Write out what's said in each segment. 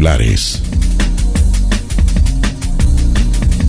titulares.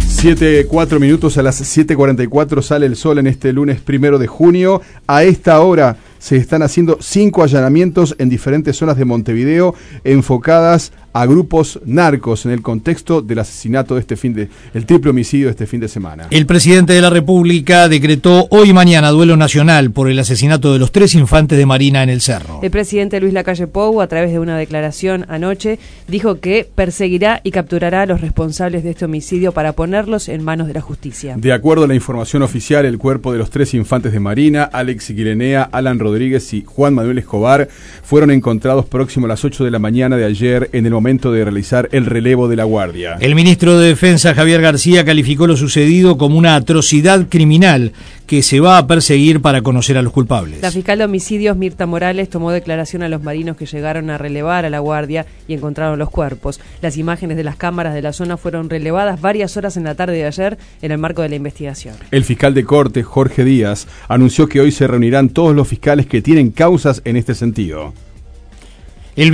7, 4 minutos a las 7.44 sale el sol en este lunes primero de junio. A esta hora se están haciendo cinco allanamientos en diferentes zonas de Montevideo enfocadas a grupos narcos en el contexto del asesinato de este fin de el triple homicidio de este fin de semana. El presidente de la República decretó hoy y mañana duelo nacional por el asesinato de los tres infantes de Marina en el Cerro. El presidente Luis Lacalle Pou, a través de una declaración anoche, dijo que perseguirá y capturará a los responsables de este homicidio para ponerlos en manos de la justicia. De acuerdo a la información oficial, el cuerpo de los tres infantes de Marina, Alex Guirenea, Alan Rodríguez y Juan Manuel Escobar, fueron encontrados próximo a las 8 de la mañana de ayer en el momento de realizar el relevo de la guardia. El ministro de Defensa, Javier García, calificó lo sucedido como una atrocidad criminal que se va a perseguir para conocer a los culpables. La fiscal de homicidios, Mirta Morales, tomó declaración a los marinos que llegaron a relevar a la guardia y encontraron los cuerpos. Las imágenes de las cámaras de la zona fueron relevadas varias horas en la tarde de ayer en el marco de la investigación. El fiscal de corte, Jorge Díaz, anunció que hoy se reunirán todos los fiscales que tienen causas en este sentido. El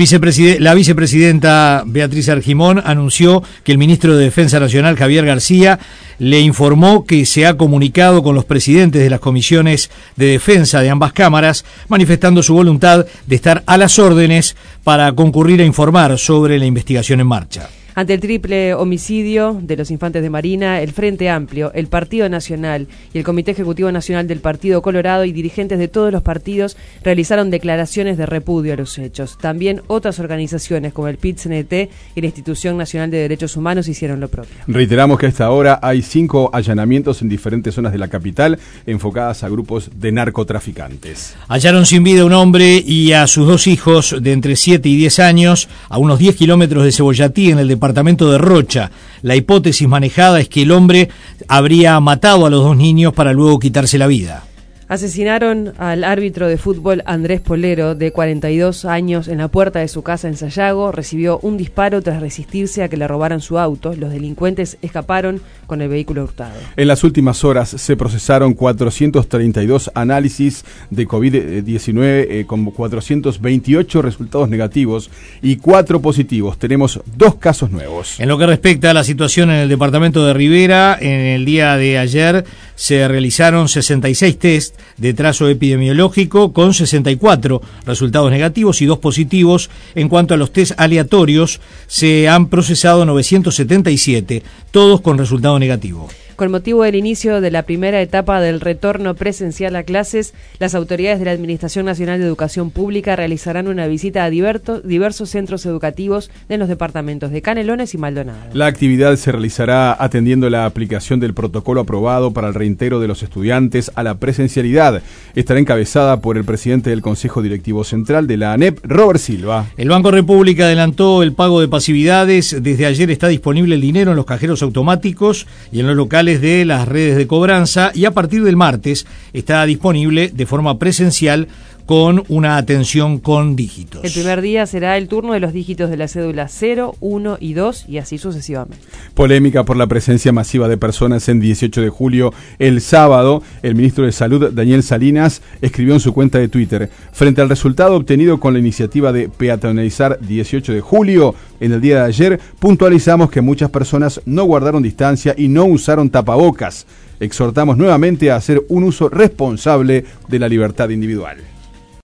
la vicepresidenta Beatriz Argimón anunció que el ministro de Defensa Nacional, Javier García, le informó que se ha comunicado con los presidentes de las comisiones de defensa de ambas cámaras, manifestando su voluntad de estar a las órdenes para concurrir a informar sobre la investigación en marcha. Ante el triple homicidio de los infantes de Marina, el Frente Amplio, el Partido Nacional y el Comité Ejecutivo Nacional del Partido Colorado y dirigentes de todos los partidos realizaron declaraciones de repudio a los hechos. También otras organizaciones como el pit y la Institución Nacional de Derechos Humanos hicieron lo propio. Reiteramos que a esta hora hay cinco allanamientos en diferentes zonas de la capital enfocadas a grupos de narcotraficantes. Hallaron sin vida a un hombre y a sus dos hijos de entre 7 y 10 años a unos 10 kilómetros de Cebollatí en el departamento departamento de Rocha. La hipótesis manejada es que el hombre habría matado a los dos niños para luego quitarse la vida. Asesinaron al árbitro de fútbol Andrés Polero, de 42 años, en la puerta de su casa en Sayago. Recibió un disparo tras resistirse a que le robaran su auto. Los delincuentes escaparon con el vehículo hurtado. En las últimas horas se procesaron 432 análisis de COVID-19 eh, con 428 resultados negativos y 4 positivos. Tenemos dos casos nuevos. En lo que respecta a la situación en el departamento de Rivera, en el día de ayer se realizaron 66 test de trazo epidemiológico con 64 resultados negativos y dos positivos. En cuanto a los test aleatorios, se han procesado 977, todos con resultado negativo. Con motivo del inicio de la primera etapa del retorno presencial a clases, las autoridades de la Administración Nacional de Educación Pública realizarán una visita a diversos centros educativos de los departamentos de Canelones y Maldonado. La actividad se realizará atendiendo la aplicación del protocolo aprobado para el reintegro de los estudiantes a la presencialidad. Estará encabezada por el presidente del Consejo Directivo Central de la ANEP, Robert Silva. El Banco República adelantó el pago de pasividades. Desde ayer está disponible el dinero en los cajeros automáticos y en los locales de las redes de cobranza y a partir del martes está disponible de forma presencial con una atención con dígitos. El primer día será el turno de los dígitos de la cédula 0, 1 y 2 y así sucesivamente. Polémica por la presencia masiva de personas en 18 de julio. El sábado, el ministro de Salud, Daniel Salinas, escribió en su cuenta de Twitter, frente al resultado obtenido con la iniciativa de peatonalizar 18 de julio, en el día de ayer, puntualizamos que muchas personas no guardaron distancia y no usaron tapabocas. Exhortamos nuevamente a hacer un uso responsable de la libertad individual.